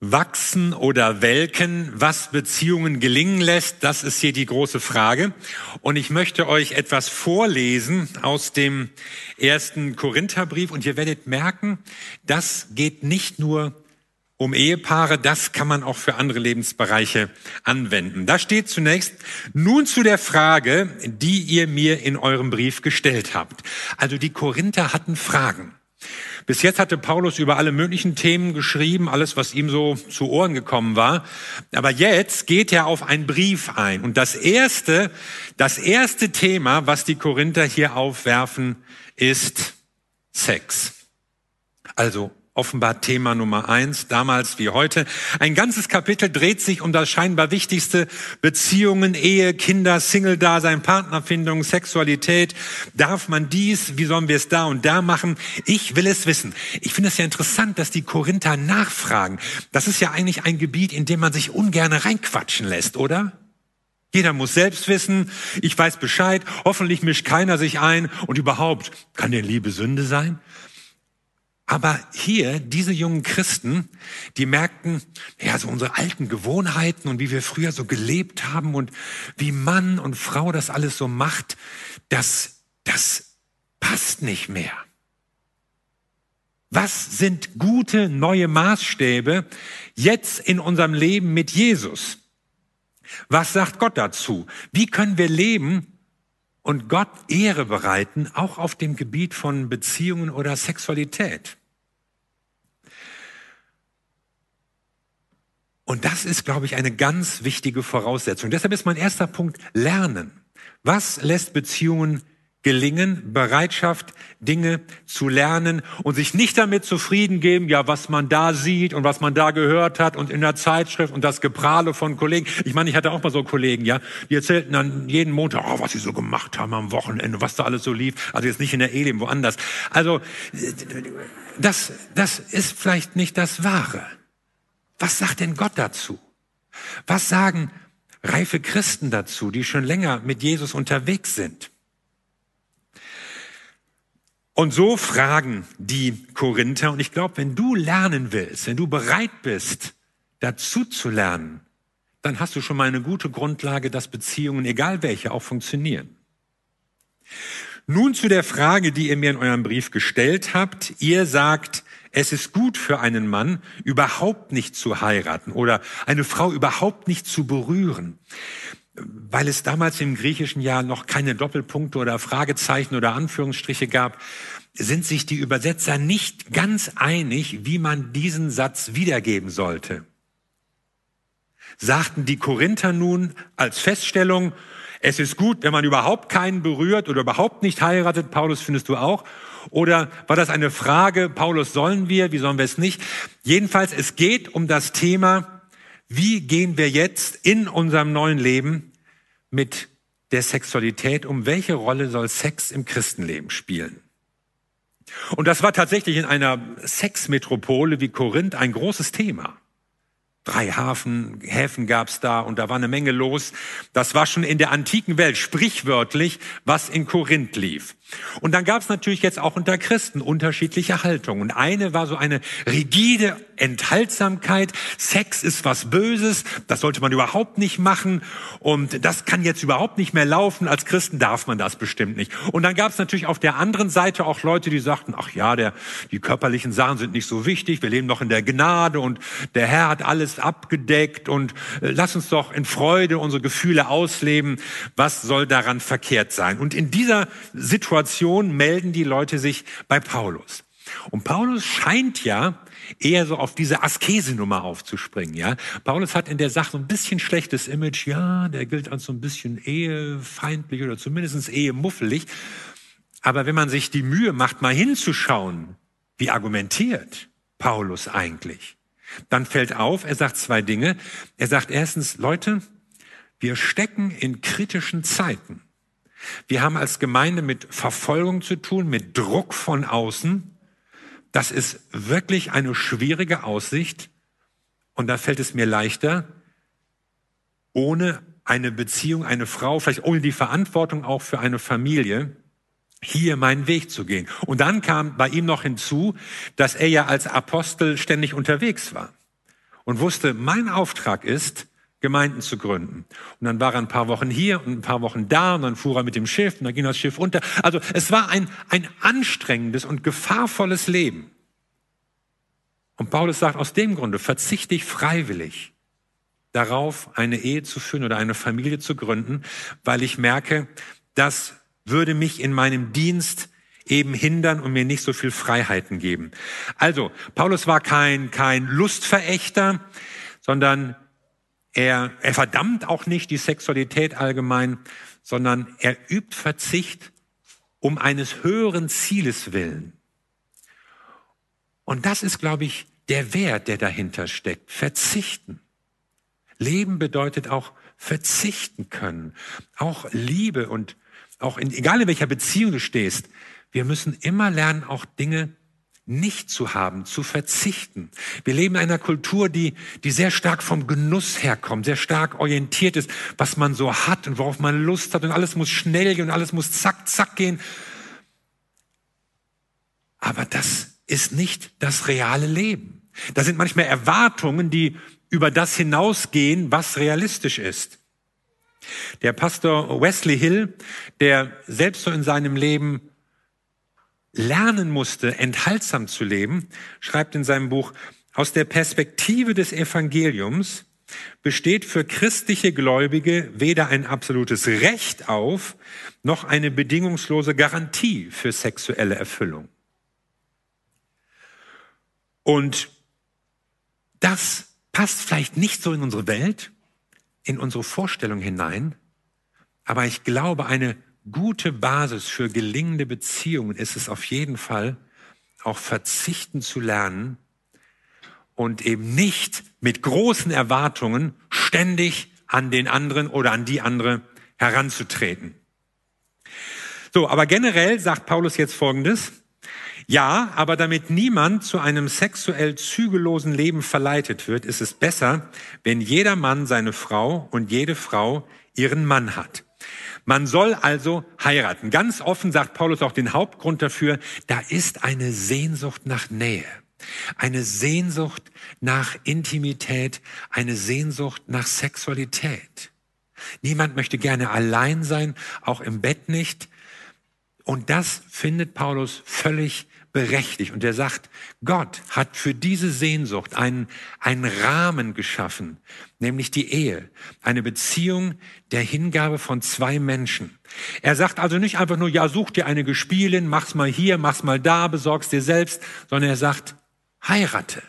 wachsen oder welken, was Beziehungen gelingen lässt, das ist hier die große Frage. Und ich möchte euch etwas vorlesen aus dem ersten Korintherbrief und ihr werdet merken, das geht nicht nur um Ehepaare, das kann man auch für andere Lebensbereiche anwenden. Da steht zunächst, nun zu der Frage, die ihr mir in eurem Brief gestellt habt. Also die Korinther hatten Fragen. Bis jetzt hatte Paulus über alle möglichen Themen geschrieben, alles, was ihm so zu Ohren gekommen war. Aber jetzt geht er auf einen Brief ein. Und das erste, das erste Thema, was die Korinther hier aufwerfen, ist Sex. Also offenbar Thema Nummer eins, damals wie heute. Ein ganzes Kapitel dreht sich um das scheinbar wichtigste Beziehungen, Ehe, Kinder, Single-Dasein, Partnerfindung, Sexualität. Darf man dies? Wie sollen wir es da und da machen? Ich will es wissen. Ich finde es ja interessant, dass die Korinther nachfragen. Das ist ja eigentlich ein Gebiet, in dem man sich ungern reinquatschen lässt, oder? Jeder muss selbst wissen, ich weiß Bescheid, hoffentlich mischt keiner sich ein und überhaupt, kann denn Liebe Sünde sein? Aber hier, diese jungen Christen, die merkten, ja, so unsere alten Gewohnheiten und wie wir früher so gelebt haben und wie Mann und Frau das alles so macht, das, das passt nicht mehr. Was sind gute neue Maßstäbe jetzt in unserem Leben mit Jesus? Was sagt Gott dazu? Wie können wir leben und Gott Ehre bereiten, auch auf dem Gebiet von Beziehungen oder Sexualität. Und das ist, glaube ich, eine ganz wichtige Voraussetzung. Deshalb ist mein erster Punkt Lernen. Was lässt Beziehungen gelingen, Bereitschaft, Dinge zu lernen und sich nicht damit zufrieden geben, ja, was man da sieht und was man da gehört hat und in der Zeitschrift und das Geprahle von Kollegen. Ich meine, ich hatte auch mal so Kollegen, ja, die erzählten dann jeden Montag, oh, was sie so gemacht haben am Wochenende, was da alles so lief. Also jetzt nicht in der Ehe, woanders. Also, das, das ist vielleicht nicht das Wahre. Was sagt denn Gott dazu? Was sagen reife Christen dazu, die schon länger mit Jesus unterwegs sind? Und so fragen die Korinther, und ich glaube, wenn du lernen willst, wenn du bereit bist, dazu zu lernen, dann hast du schon mal eine gute Grundlage, dass Beziehungen, egal welche, auch funktionieren. Nun zu der Frage, die ihr mir in eurem Brief gestellt habt. Ihr sagt, es ist gut für einen Mann, überhaupt nicht zu heiraten oder eine Frau überhaupt nicht zu berühren weil es damals im griechischen Jahr noch keine Doppelpunkte oder Fragezeichen oder Anführungsstriche gab, sind sich die Übersetzer nicht ganz einig, wie man diesen Satz wiedergeben sollte. Sagten die Korinther nun als Feststellung, es ist gut, wenn man überhaupt keinen berührt oder überhaupt nicht heiratet, Paulus findest du auch, oder war das eine Frage, Paulus sollen wir, wie sollen wir es nicht? Jedenfalls, es geht um das Thema, wie gehen wir jetzt in unserem neuen Leben mit der Sexualität um? Welche Rolle soll Sex im Christenleben spielen? Und das war tatsächlich in einer Sexmetropole wie Korinth ein großes Thema. Drei Hafen, Häfen gab's da und da war eine Menge los. Das war schon in der antiken Welt sprichwörtlich, was in Korinth lief. Und dann gab's natürlich jetzt auch unter Christen unterschiedliche Haltungen. Und eine war so eine rigide Enthaltsamkeit. Sex ist was Böses, das sollte man überhaupt nicht machen. Und das kann jetzt überhaupt nicht mehr laufen. Als Christen darf man das bestimmt nicht. Und dann gab's natürlich auf der anderen Seite auch Leute, die sagten, ach ja, der, die körperlichen Sachen sind nicht so wichtig. Wir leben noch in der Gnade und der Herr hat alles abgedeckt und äh, lass uns doch in Freude unsere Gefühle ausleben. Was soll daran verkehrt sein? Und in dieser Situation Situation melden die Leute sich bei Paulus. Und Paulus scheint ja eher so auf diese Askese-Nummer aufzuspringen, ja. Paulus hat in der Sache so ein bisschen schlechtes Image, ja, der gilt als so ein bisschen ehefeindlich oder zumindest ehemuffelig. Aber wenn man sich die Mühe macht, mal hinzuschauen, wie argumentiert Paulus eigentlich, dann fällt auf, er sagt zwei Dinge. Er sagt erstens, Leute, wir stecken in kritischen Zeiten. Wir haben als Gemeinde mit Verfolgung zu tun, mit Druck von außen. Das ist wirklich eine schwierige Aussicht. Und da fällt es mir leichter, ohne eine Beziehung, eine Frau, vielleicht ohne die Verantwortung auch für eine Familie, hier meinen Weg zu gehen. Und dann kam bei ihm noch hinzu, dass er ja als Apostel ständig unterwegs war. und wusste, mein Auftrag ist, Gemeinden zu gründen. Und dann war er ein paar Wochen hier und ein paar Wochen da und dann fuhr er mit dem Schiff und dann ging das Schiff unter. Also es war ein, ein anstrengendes und gefahrvolles Leben. Und Paulus sagt, aus dem Grunde verzichte ich freiwillig darauf, eine Ehe zu führen oder eine Familie zu gründen, weil ich merke, das würde mich in meinem Dienst eben hindern und mir nicht so viel Freiheiten geben. Also, Paulus war kein, kein Lustverächter, sondern er, er verdammt auch nicht die Sexualität allgemein, sondern er übt Verzicht um eines höheren Zieles willen. Und das ist, glaube ich, der Wert, der dahinter steckt. Verzichten. Leben bedeutet auch verzichten können. Auch Liebe und auch in, egal in welcher Beziehung du stehst, wir müssen immer lernen, auch Dinge nicht zu haben, zu verzichten. Wir leben in einer Kultur, die, die sehr stark vom Genuss herkommt, sehr stark orientiert ist, was man so hat und worauf man Lust hat und alles muss schnell gehen und alles muss zack, zack gehen. Aber das ist nicht das reale Leben. Da sind manchmal Erwartungen, die über das hinausgehen, was realistisch ist. Der Pastor Wesley Hill, der selbst so in seinem Leben lernen musste, enthaltsam zu leben, schreibt in seinem Buch, aus der Perspektive des Evangeliums besteht für christliche Gläubige weder ein absolutes Recht auf, noch eine bedingungslose Garantie für sexuelle Erfüllung. Und das passt vielleicht nicht so in unsere Welt, in unsere Vorstellung hinein, aber ich glaube, eine gute Basis für gelingende Beziehungen ist es auf jeden Fall, auch verzichten zu lernen und eben nicht mit großen Erwartungen ständig an den anderen oder an die andere heranzutreten. So, aber generell sagt Paulus jetzt Folgendes. Ja, aber damit niemand zu einem sexuell zügellosen Leben verleitet wird, ist es besser, wenn jeder Mann seine Frau und jede Frau ihren Mann hat. Man soll also heiraten. Ganz offen sagt Paulus auch den Hauptgrund dafür, da ist eine Sehnsucht nach Nähe, eine Sehnsucht nach Intimität, eine Sehnsucht nach Sexualität. Niemand möchte gerne allein sein, auch im Bett nicht. Und das findet Paulus völlig berechtigt. Und er sagt, Gott hat für diese Sehnsucht einen, einen Rahmen geschaffen, nämlich die Ehe, eine Beziehung der Hingabe von zwei Menschen. Er sagt also nicht einfach nur, ja, such dir eine Gespielin, mach's mal hier, mach's mal da, besorg's dir selbst, sondern er sagt, heirate.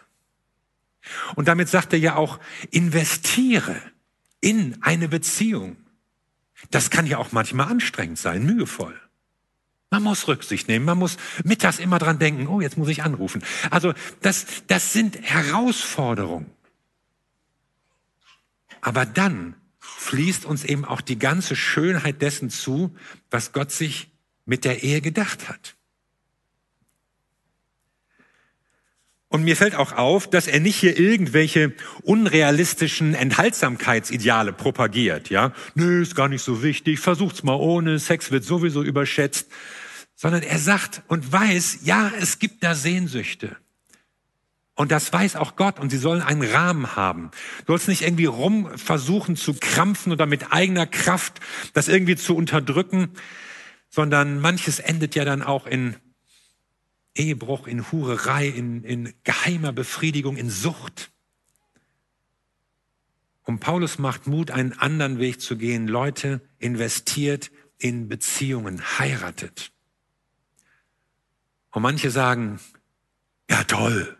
Und damit sagt er ja auch, investiere in eine Beziehung. Das kann ja auch manchmal anstrengend sein, mühevoll. Man muss Rücksicht nehmen, man muss mittags immer dran denken, oh, jetzt muss ich anrufen. Also das, das sind Herausforderungen. Aber dann fließt uns eben auch die ganze Schönheit dessen zu, was Gott sich mit der Ehe gedacht hat. Und mir fällt auch auf, dass er nicht hier irgendwelche unrealistischen Enthaltsamkeitsideale propagiert, ja. Nö, ist gar nicht so wichtig, versucht's mal ohne, Sex wird sowieso überschätzt. Sondern er sagt und weiß, ja, es gibt da Sehnsüchte. Und das weiß auch Gott und sie sollen einen Rahmen haben. Du sollst nicht irgendwie rum versuchen zu krampfen oder mit eigener Kraft das irgendwie zu unterdrücken, sondern manches endet ja dann auch in Ehebruch, in Hurerei, in, in geheimer Befriedigung, in Sucht. Und Paulus macht Mut, einen anderen Weg zu gehen. Leute, investiert in Beziehungen, heiratet. Und manche sagen, ja toll,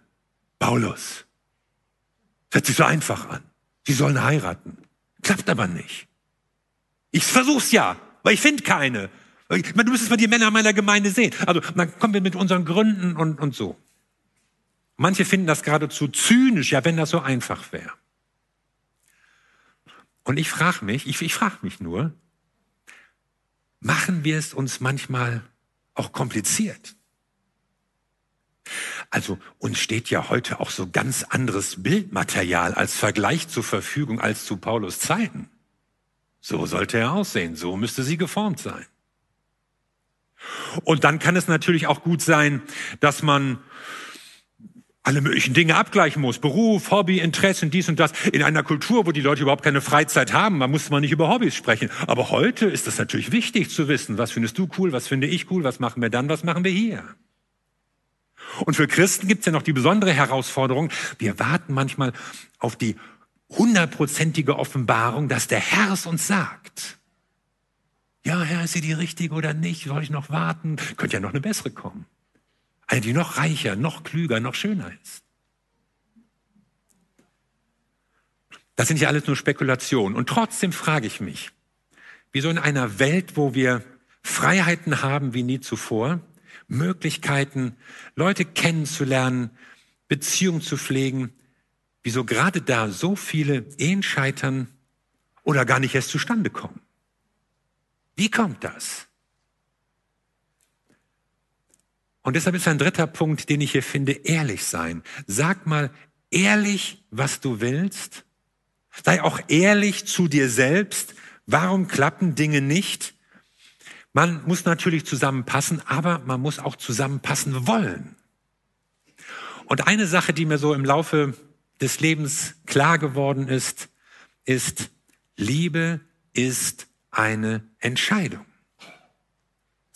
Paulus, das hört sich so einfach an. Sie sollen heiraten. Klappt aber nicht. Ich versuch's ja, weil ich finde keine. Du müsstest mal die Männer meiner Gemeinde sehen. Also dann kommen wir mit unseren Gründen und, und so. Manche finden das geradezu zynisch, ja, wenn das so einfach wäre. Und ich frage mich, ich, ich frage mich nur, machen wir es uns manchmal auch kompliziert? Also uns steht ja heute auch so ganz anderes Bildmaterial als Vergleich zur Verfügung als zu Paulus Zeiten. So sollte er aussehen, so müsste sie geformt sein. Und dann kann es natürlich auch gut sein, dass man alle möglichen Dinge abgleichen muss. Beruf, Hobby, Interessen, dies und das. In einer Kultur, wo die Leute überhaupt keine Freizeit haben, da muss man nicht über Hobbys sprechen. Aber heute ist es natürlich wichtig zu wissen, was findest du cool, was finde ich cool, was machen wir dann, was machen wir hier. Und für Christen gibt es ja noch die besondere Herausforderung, wir warten manchmal auf die hundertprozentige Offenbarung, dass der Herr es uns sagt. Ja, Herr, ist sie die richtige oder nicht? Soll ich noch warten? Könnte ja noch eine bessere kommen. Eine, die noch reicher, noch klüger, noch schöner ist. Das sind ja alles nur Spekulationen. Und trotzdem frage ich mich, wieso in einer Welt, wo wir Freiheiten haben wie nie zuvor, Möglichkeiten, Leute kennenzulernen, Beziehungen zu pflegen, wieso gerade da so viele Ehen scheitern oder gar nicht erst zustande kommen. Wie kommt das? Und deshalb ist ein dritter Punkt, den ich hier finde, ehrlich sein. Sag mal ehrlich, was du willst. Sei auch ehrlich zu dir selbst. Warum klappen Dinge nicht? Man muss natürlich zusammenpassen, aber man muss auch zusammenpassen wollen. Und eine Sache, die mir so im Laufe des Lebens klar geworden ist, ist, Liebe ist eine Entscheidung.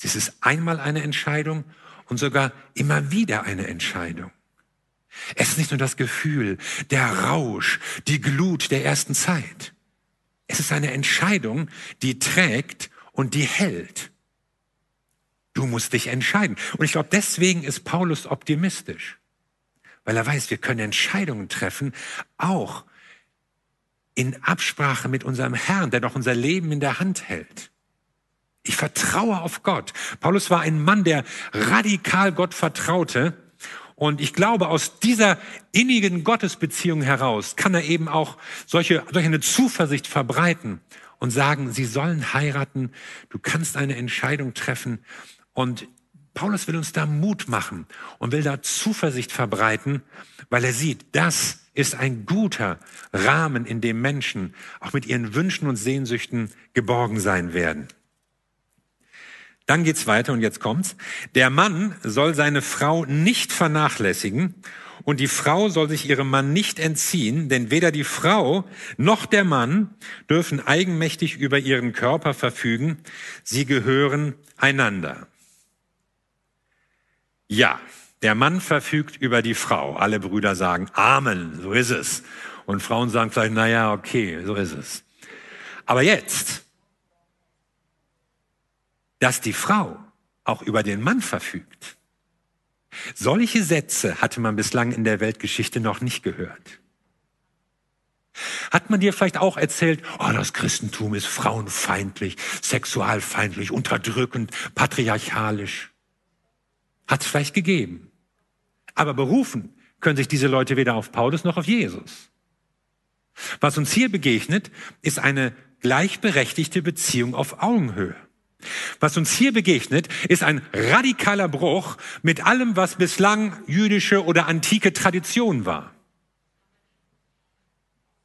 Es ist einmal eine Entscheidung und sogar immer wieder eine Entscheidung. Es ist nicht nur das Gefühl, der Rausch, die Glut der ersten Zeit. Es ist eine Entscheidung, die trägt und die hält. Du musst dich entscheiden. Und ich glaube, deswegen ist Paulus optimistisch, weil er weiß, wir können Entscheidungen treffen, auch in Absprache mit unserem Herrn, der doch unser Leben in der Hand hält. Ich vertraue auf Gott. Paulus war ein Mann, der radikal Gott vertraute. Und ich glaube, aus dieser innigen Gottesbeziehung heraus kann er eben auch solche, solche eine Zuversicht verbreiten und sagen, sie sollen heiraten. Du kannst eine Entscheidung treffen. Und Paulus will uns da Mut machen und will da Zuversicht verbreiten, weil er sieht, das ist ein guter Rahmen, in dem Menschen auch mit ihren Wünschen und Sehnsüchten geborgen sein werden. Dann geht's weiter und jetzt kommt's. Der Mann soll seine Frau nicht vernachlässigen und die Frau soll sich ihrem Mann nicht entziehen, denn weder die Frau noch der Mann dürfen eigenmächtig über ihren Körper verfügen. Sie gehören einander. Ja, der Mann verfügt über die Frau. Alle Brüder sagen Amen, so ist es. Und Frauen sagen vielleicht, na ja, okay, so ist es. Aber jetzt, dass die Frau auch über den Mann verfügt. Solche Sätze hatte man bislang in der Weltgeschichte noch nicht gehört. Hat man dir vielleicht auch erzählt, oh, das Christentum ist frauenfeindlich, sexualfeindlich, unterdrückend, patriarchalisch? Hat es vielleicht gegeben. Aber berufen können sich diese Leute weder auf Paulus noch auf Jesus. Was uns hier begegnet, ist eine gleichberechtigte Beziehung auf Augenhöhe. Was uns hier begegnet, ist ein radikaler Bruch mit allem, was bislang jüdische oder antike Tradition war.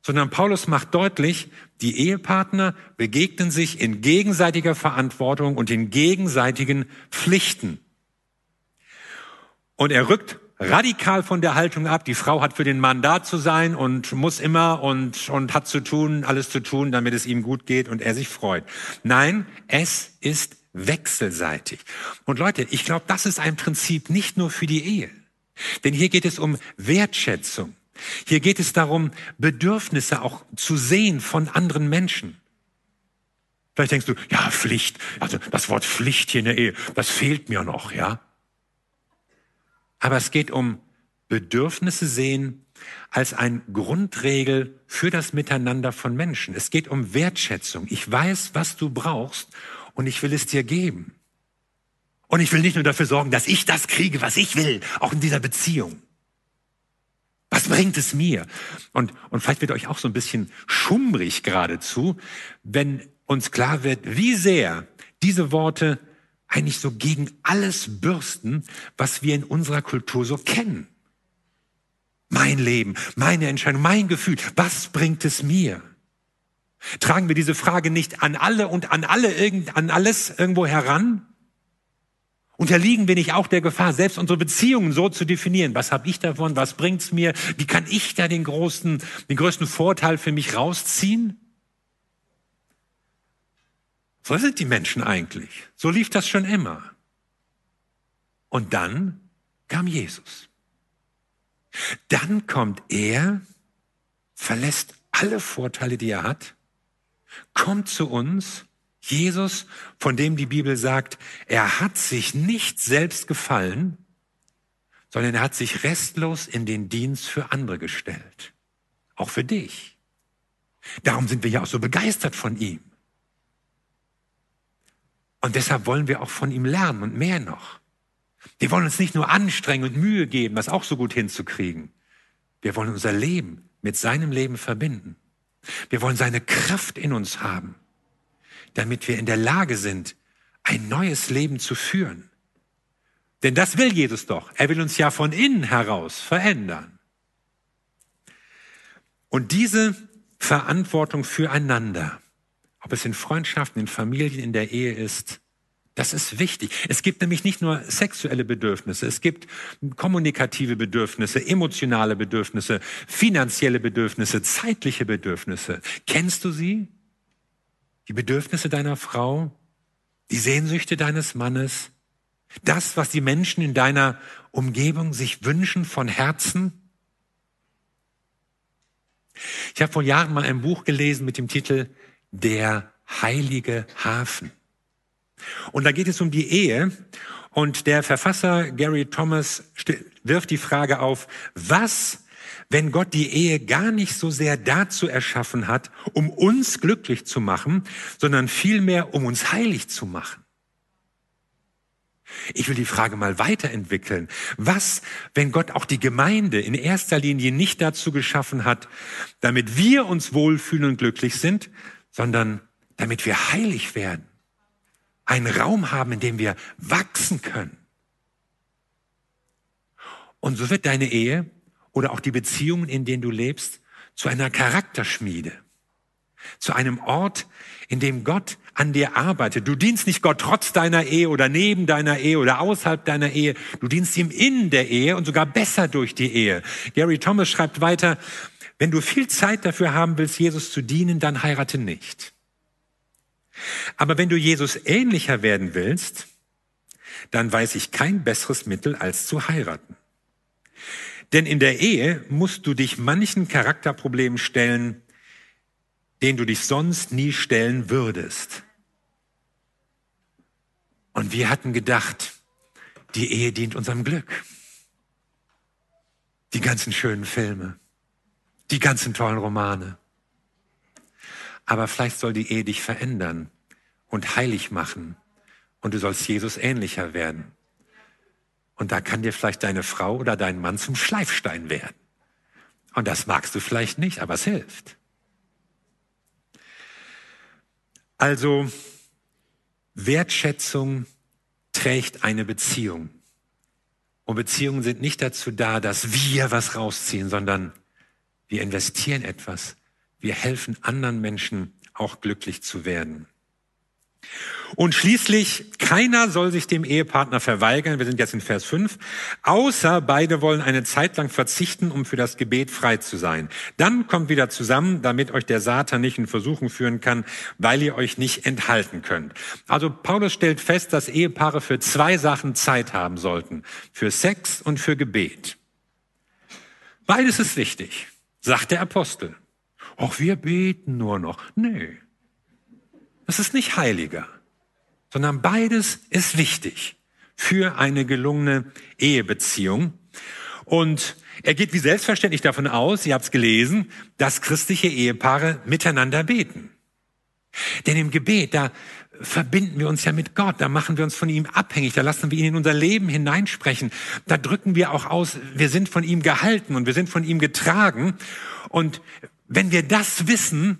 Sondern Paulus macht deutlich, die Ehepartner begegnen sich in gegenseitiger Verantwortung und in gegenseitigen Pflichten. Und er rückt radikal von der Haltung ab. Die Frau hat für den Mann da zu sein und muss immer und, und hat zu tun, alles zu tun, damit es ihm gut geht und er sich freut. Nein, es ist wechselseitig. Und Leute, ich glaube, das ist ein Prinzip nicht nur für die Ehe. Denn hier geht es um Wertschätzung. Hier geht es darum, Bedürfnisse auch zu sehen von anderen Menschen. Vielleicht denkst du, ja, Pflicht, also das Wort Pflicht hier in der Ehe, das fehlt mir noch, ja. Aber es geht um Bedürfnisse sehen als ein Grundregel für das Miteinander von Menschen. Es geht um Wertschätzung. Ich weiß, was du brauchst und ich will es dir geben. Und ich will nicht nur dafür sorgen, dass ich das kriege, was ich will, auch in dieser Beziehung. Was bringt es mir? Und, und vielleicht wird euch auch so ein bisschen schummrig geradezu, wenn uns klar wird, wie sehr diese Worte eigentlich so gegen alles bürsten, was wir in unserer Kultur so kennen. Mein Leben, meine Entscheidung, mein Gefühl, was bringt es mir? Tragen wir diese Frage nicht an alle und an alle irgend, an alles irgendwo heran? Unterliegen wir nicht auch der Gefahr, selbst unsere Beziehungen so zu definieren? Was habe ich davon? Was bringt's mir? Wie kann ich da den großen, den größten Vorteil für mich rausziehen? So sind die Menschen eigentlich. So lief das schon immer. Und dann kam Jesus. Dann kommt er, verlässt alle Vorteile, die er hat, kommt zu uns Jesus, von dem die Bibel sagt, er hat sich nicht selbst gefallen, sondern er hat sich restlos in den Dienst für andere gestellt. Auch für dich. Darum sind wir ja auch so begeistert von ihm. Und deshalb wollen wir auch von ihm lernen und mehr noch. Wir wollen uns nicht nur anstrengen und Mühe geben, das auch so gut hinzukriegen. Wir wollen unser Leben mit seinem Leben verbinden. Wir wollen seine Kraft in uns haben damit wir in der Lage sind, ein neues Leben zu führen. Denn das will Jesus doch. Er will uns ja von innen heraus verändern. Und diese Verantwortung füreinander, ob es in Freundschaften, in Familien, in der Ehe ist, das ist wichtig. Es gibt nämlich nicht nur sexuelle Bedürfnisse, es gibt kommunikative Bedürfnisse, emotionale Bedürfnisse, finanzielle Bedürfnisse, zeitliche Bedürfnisse. Kennst du sie? die Bedürfnisse deiner Frau, die Sehnsüchte deines Mannes, das, was die Menschen in deiner Umgebung sich wünschen von Herzen? Ich habe vor Jahren mal ein Buch gelesen mit dem Titel Der heilige Hafen. Und da geht es um die Ehe. Und der Verfasser Gary Thomas wirft die Frage auf, was wenn Gott die Ehe gar nicht so sehr dazu erschaffen hat, um uns glücklich zu machen, sondern vielmehr, um uns heilig zu machen? Ich will die Frage mal weiterentwickeln. Was, wenn Gott auch die Gemeinde in erster Linie nicht dazu geschaffen hat, damit wir uns wohlfühlen und glücklich sind, sondern damit wir heilig werden, einen Raum haben, in dem wir wachsen können. Und so wird deine Ehe oder auch die Beziehungen, in denen du lebst, zu einer Charakterschmiede, zu einem Ort, in dem Gott an dir arbeitet. Du dienst nicht Gott trotz deiner Ehe oder neben deiner Ehe oder außerhalb deiner Ehe. Du dienst ihm in der Ehe und sogar besser durch die Ehe. Gary Thomas schreibt weiter, wenn du viel Zeit dafür haben willst, Jesus zu dienen, dann heirate nicht. Aber wenn du Jesus ähnlicher werden willst, dann weiß ich kein besseres Mittel als zu heiraten. Denn in der Ehe musst du dich manchen Charakterproblemen stellen, denen du dich sonst nie stellen würdest. Und wir hatten gedacht, die Ehe dient unserem Glück. Die ganzen schönen Filme, die ganzen tollen Romane. Aber vielleicht soll die Ehe dich verändern und heilig machen und du sollst Jesus ähnlicher werden. Und da kann dir vielleicht deine Frau oder dein Mann zum Schleifstein werden. Und das magst du vielleicht nicht, aber es hilft. Also Wertschätzung trägt eine Beziehung. Und Beziehungen sind nicht dazu da, dass wir was rausziehen, sondern wir investieren etwas. Wir helfen anderen Menschen auch glücklich zu werden. Und schließlich, keiner soll sich dem Ehepartner verweigern, wir sind jetzt in Vers 5, außer beide wollen eine Zeit lang verzichten, um für das Gebet frei zu sein. Dann kommt wieder zusammen, damit euch der Satan nicht in Versuchung führen kann, weil ihr euch nicht enthalten könnt. Also Paulus stellt fest, dass Ehepaare für zwei Sachen Zeit haben sollten. Für Sex und für Gebet. Beides ist wichtig, sagt der Apostel. Auch wir beten nur noch. Nee. Das ist nicht heiliger, sondern beides ist wichtig für eine gelungene Ehebeziehung. Und er geht wie selbstverständlich davon aus, ihr habt es gelesen, dass christliche Ehepaare miteinander beten. Denn im Gebet, da verbinden wir uns ja mit Gott, da machen wir uns von ihm abhängig, da lassen wir ihn in unser Leben hineinsprechen, da drücken wir auch aus, wir sind von ihm gehalten und wir sind von ihm getragen. Und wenn wir das wissen,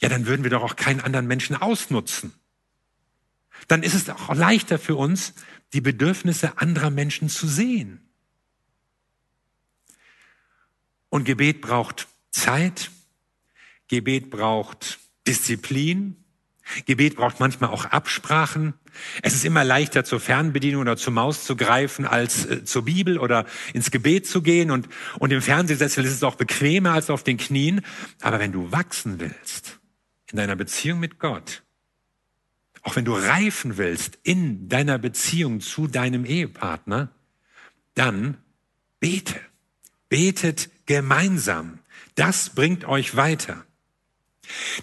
ja, dann würden wir doch auch keinen anderen Menschen ausnutzen. Dann ist es auch leichter für uns, die Bedürfnisse anderer Menschen zu sehen. Und Gebet braucht Zeit, Gebet braucht Disziplin, Gebet braucht manchmal auch Absprachen. Es ist immer leichter zur Fernbedienung oder zur Maus zu greifen, als äh, zur Bibel oder ins Gebet zu gehen. Und, und im Fernsehsessel ist es auch bequemer als auf den Knien. Aber wenn du wachsen willst in deiner Beziehung mit Gott, auch wenn du reifen willst in deiner Beziehung zu deinem Ehepartner, dann bete. Betet gemeinsam. Das bringt euch weiter.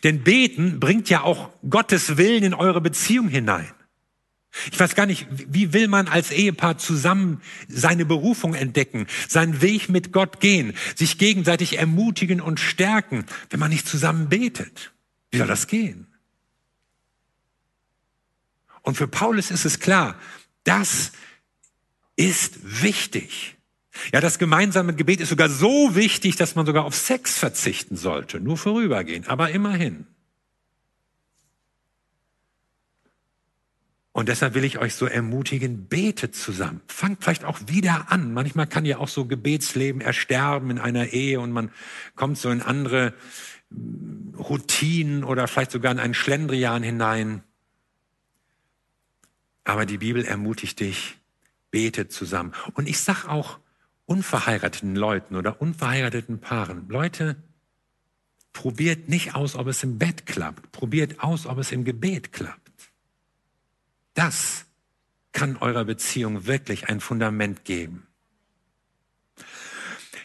Denn beten bringt ja auch Gottes Willen in eure Beziehung hinein. Ich weiß gar nicht, wie will man als Ehepaar zusammen seine Berufung entdecken, seinen Weg mit Gott gehen, sich gegenseitig ermutigen und stärken, wenn man nicht zusammen betet? Wie soll das gehen? Und für Paulus ist es klar, das ist wichtig. Ja, das gemeinsame Gebet ist sogar so wichtig, dass man sogar auf Sex verzichten sollte. Nur vorübergehen, aber immerhin. Und deshalb will ich euch so ermutigen, betet zusammen. Fangt vielleicht auch wieder an. Manchmal kann ja auch so Gebetsleben ersterben in einer Ehe und man kommt so in andere hm, Routinen oder vielleicht sogar in einen Schlendrian hinein. Aber die Bibel ermutigt dich, betet zusammen. Und ich sag auch, unverheirateten Leuten oder unverheirateten Paaren, Leute, probiert nicht aus, ob es im Bett klappt. Probiert aus, ob es im Gebet klappt. Das kann eurer Beziehung wirklich ein Fundament geben.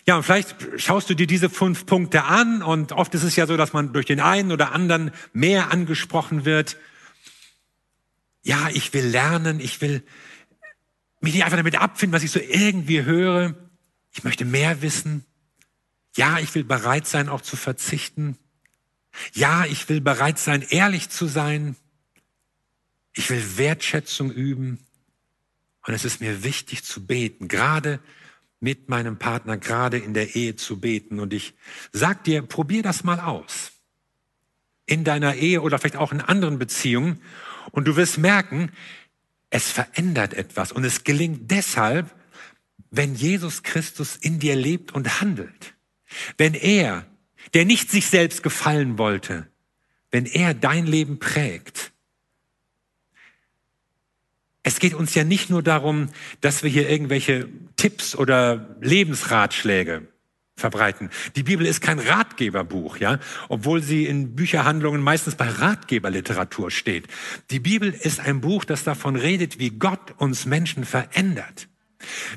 Ja, und vielleicht schaust du dir diese fünf Punkte an und oft ist es ja so, dass man durch den einen oder anderen mehr angesprochen wird. Ja, ich will lernen, ich will mich nicht einfach damit abfinden, was ich so irgendwie höre. Ich möchte mehr wissen. Ja, ich will bereit sein, auch zu verzichten. Ja, ich will bereit sein, ehrlich zu sein. Ich will Wertschätzung üben. Und es ist mir wichtig zu beten, gerade mit meinem Partner, gerade in der Ehe zu beten. Und ich sag dir, probier das mal aus. In deiner Ehe oder vielleicht auch in anderen Beziehungen. Und du wirst merken, es verändert etwas. Und es gelingt deshalb, wenn Jesus Christus in dir lebt und handelt, wenn er, der nicht sich selbst gefallen wollte, wenn er dein Leben prägt. Es geht uns ja nicht nur darum, dass wir hier irgendwelche Tipps oder Lebensratschläge verbreiten. Die Bibel ist kein Ratgeberbuch, ja, obwohl sie in Bücherhandlungen meistens bei Ratgeberliteratur steht. Die Bibel ist ein Buch, das davon redet, wie Gott uns Menschen verändert.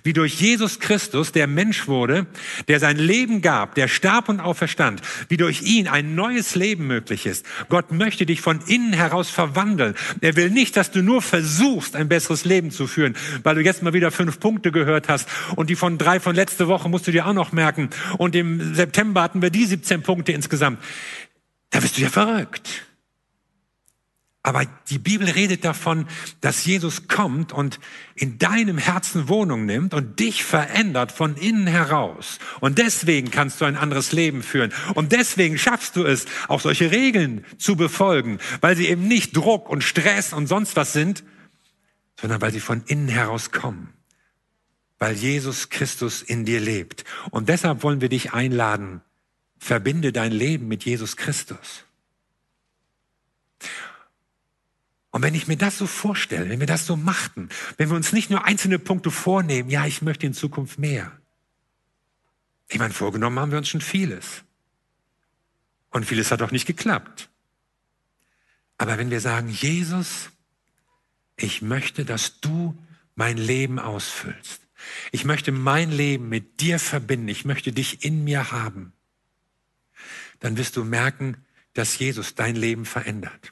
Wie durch Jesus Christus, der Mensch wurde, der sein Leben gab, der starb und auferstand, wie durch ihn ein neues Leben möglich ist. Gott möchte dich von innen heraus verwandeln. Er will nicht, dass du nur versuchst, ein besseres Leben zu führen, weil du jetzt mal wieder fünf Punkte gehört hast und die von drei von letzte Woche musst du dir auch noch merken. Und im September hatten wir die 17 Punkte insgesamt. Da bist du ja verrückt. Aber die Bibel redet davon, dass Jesus kommt und in deinem Herzen Wohnung nimmt und dich verändert von innen heraus. Und deswegen kannst du ein anderes Leben führen. Und deswegen schaffst du es, auch solche Regeln zu befolgen, weil sie eben nicht Druck und Stress und sonst was sind, sondern weil sie von innen heraus kommen. Weil Jesus Christus in dir lebt. Und deshalb wollen wir dich einladen, verbinde dein Leben mit Jesus Christus. Und wenn ich mir das so vorstelle, wenn wir das so machten, wenn wir uns nicht nur einzelne Punkte vornehmen, ja, ich möchte in Zukunft mehr. Ich meine, vorgenommen haben wir uns schon vieles. Und vieles hat auch nicht geklappt. Aber wenn wir sagen, Jesus, ich möchte, dass du mein Leben ausfüllst. Ich möchte mein Leben mit dir verbinden. Ich möchte dich in mir haben. Dann wirst du merken, dass Jesus dein Leben verändert.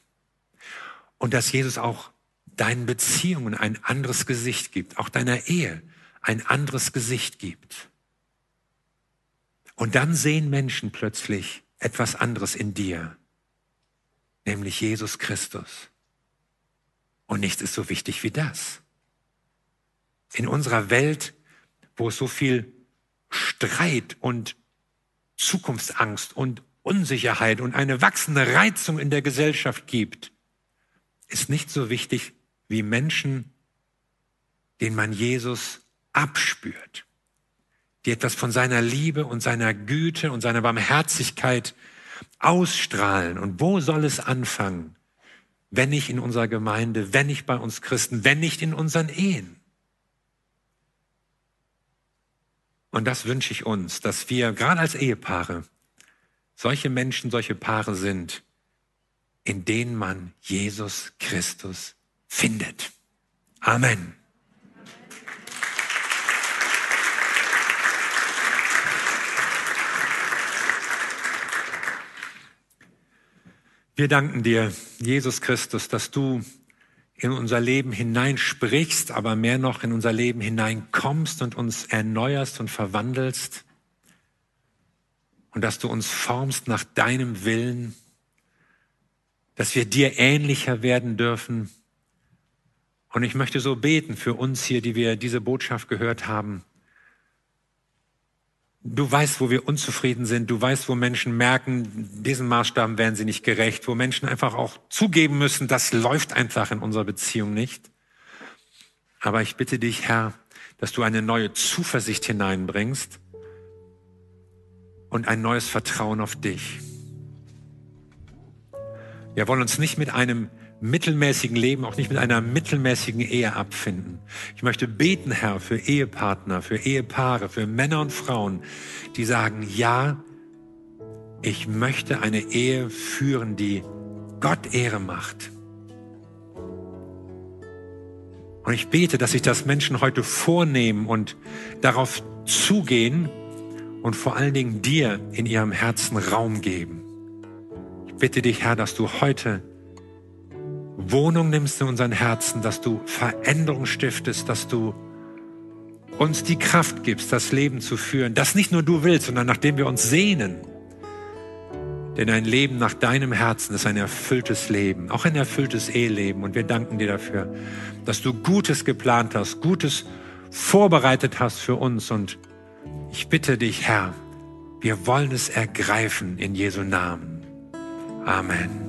Und dass Jesus auch deinen Beziehungen ein anderes Gesicht gibt, auch deiner Ehe ein anderes Gesicht gibt. Und dann sehen Menschen plötzlich etwas anderes in dir, nämlich Jesus Christus. Und nichts ist so wichtig wie das. In unserer Welt, wo es so viel Streit und Zukunftsangst und Unsicherheit und eine wachsende Reizung in der Gesellschaft gibt, ist nicht so wichtig wie Menschen, denen man Jesus abspürt, die etwas von seiner Liebe und seiner Güte und seiner Barmherzigkeit ausstrahlen. Und wo soll es anfangen? wenn nicht in unserer Gemeinde, wenn nicht bei uns Christen, wenn nicht in unseren Ehen. Und das wünsche ich uns, dass wir gerade als Ehepaare solche Menschen, solche Paare sind, in denen man Jesus Christus findet. Amen. Wir danken dir, Jesus Christus, dass du in unser Leben hineinsprichst, aber mehr noch in unser Leben hineinkommst und uns erneuerst und verwandelst und dass du uns formst nach deinem Willen, dass wir dir ähnlicher werden dürfen. Und ich möchte so beten für uns hier, die wir diese Botschaft gehört haben, Du weißt, wo wir unzufrieden sind. Du weißt, wo Menschen merken, diesen Maßstaben werden sie nicht gerecht. Wo Menschen einfach auch zugeben müssen, das läuft einfach in unserer Beziehung nicht. Aber ich bitte dich, Herr, dass du eine neue Zuversicht hineinbringst und ein neues Vertrauen auf dich. Wir wollen uns nicht mit einem mittelmäßigen Leben, auch nicht mit einer mittelmäßigen Ehe abfinden. Ich möchte beten, Herr, für Ehepartner, für Ehepaare, für Männer und Frauen, die sagen, ja, ich möchte eine Ehe führen, die Gott Ehre macht. Und ich bete, dass sich das Menschen heute vornehmen und darauf zugehen und vor allen Dingen dir in ihrem Herzen Raum geben. Bitte dich, Herr, dass du heute Wohnung nimmst in unseren Herzen, dass du Veränderung stiftest, dass du uns die Kraft gibst, das Leben zu führen, das nicht nur du willst, sondern nachdem wir uns sehnen. Denn ein Leben nach deinem Herzen ist ein erfülltes Leben, auch ein erfülltes Eheleben. Und wir danken dir dafür, dass du Gutes geplant hast, Gutes vorbereitet hast für uns. Und ich bitte dich, Herr, wir wollen es ergreifen in Jesu Namen. Amen.